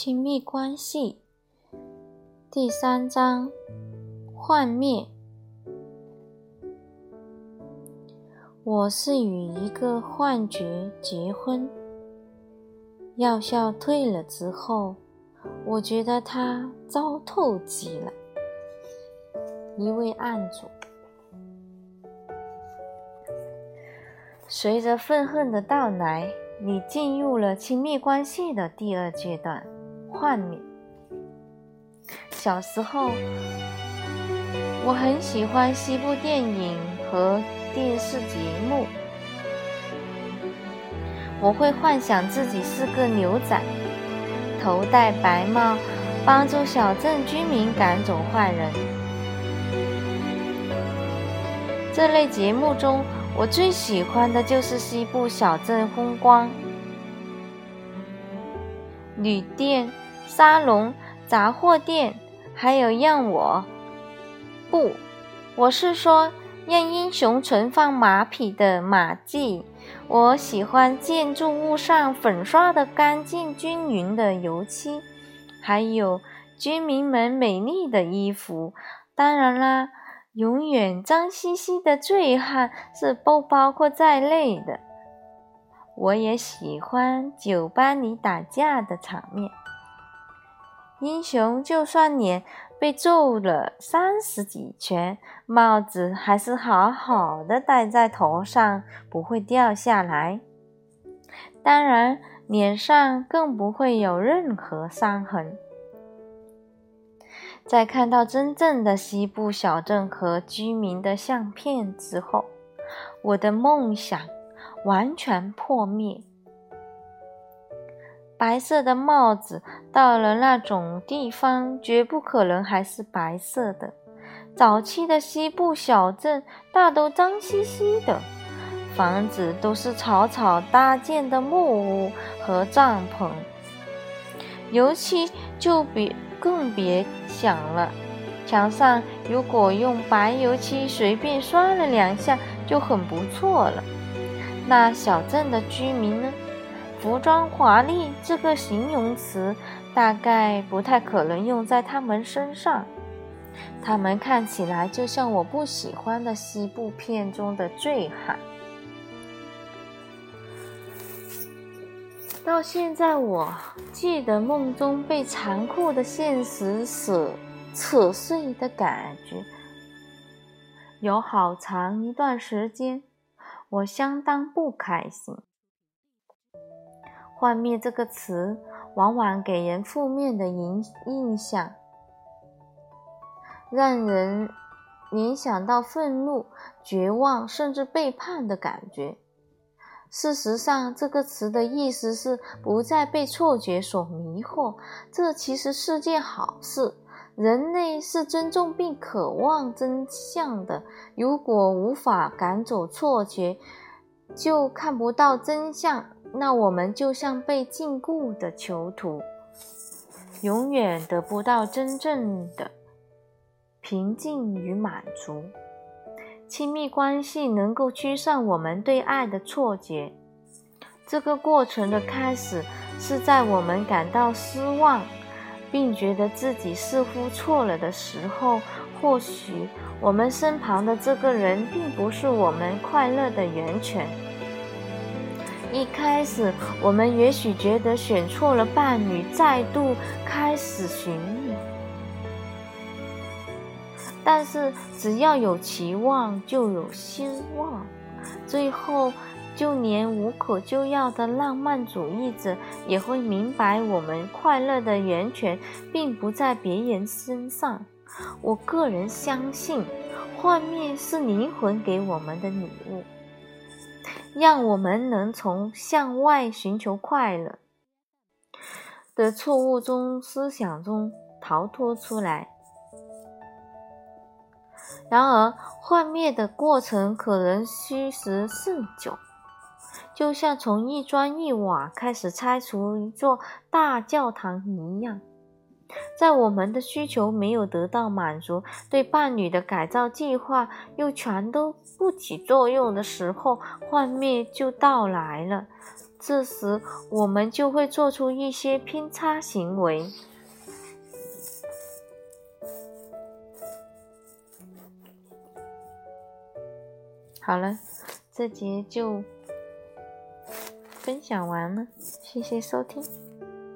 亲密关系第三章幻灭。我是与一个幻觉结婚，药效退了之后，我觉得他糟透极了。一位案主，随着愤恨的到来，你进入了亲密关系的第二阶段。幻灭。小时候，我很喜欢西部电影和电视节目。我会幻想自己是个牛仔，头戴白帽，帮助小镇居民赶走坏人。这类节目中，我最喜欢的就是西部小镇风光。旅店、沙龙、杂货店，还有让我不，我是说让英雄存放马匹的马厩。我喜欢建筑物上粉刷的干净均匀的油漆，还有居民们美丽的衣服。当然啦，永远脏兮兮的醉汉是不包括在内的。我也喜欢酒吧里打架的场面。英雄就算脸被揍了三十几拳，帽子还是好好的戴在头上，不会掉下来。当然，脸上更不会有任何伤痕。在看到真正的西部小镇和居民的相片之后，我的梦想。完全破灭。白色的帽子到了那种地方，绝不可能还是白色的。早期的西部小镇大都脏兮兮的，房子都是草草搭建的木屋和帐篷，油漆就别更别想了。墙上如果用白油漆随便刷了两下，就很不错了。那小镇的居民呢？服装华丽这个形容词大概不太可能用在他们身上。他们看起来就像我不喜欢的西部片中的醉汉。到现在，我记得梦中被残酷的现实所扯碎的感觉，有好长一段时间。我相当不开心。幻灭这个词往往给人负面的印印象，让人联想到愤怒、绝望，甚至背叛的感觉。事实上，这个词的意思是不再被错觉所迷惑，这其实是件好事。人类是尊重并渴望真相的。如果无法赶走错觉，就看不到真相，那我们就像被禁锢的囚徒，永远得不到真正的平静与满足。亲密关系能够驱散我们对爱的错觉。这个过程的开始是在我们感到失望。并觉得自己似乎错了的时候，或许我们身旁的这个人并不是我们快乐的源泉。一开始，我们也许觉得选错了伴侣，再度开始寻觅。但是，只要有期望，就有希望。最后。就连无可救药的浪漫主义者也会明白，我们快乐的源泉并不在别人身上。我个人相信，幻灭是灵魂给我们的礼物，让我们能从向外寻求快乐的错误中思想中逃脱出来。然而，幻灭的过程可能虚时甚久。就像从一砖一瓦开始拆除一座大教堂一样，在我们的需求没有得到满足，对伴侣的改造计划又全都不起作用的时候，幻灭就到来了。这时我们就会做出一些偏差行为。好了，这节就分享完了，谢谢收听。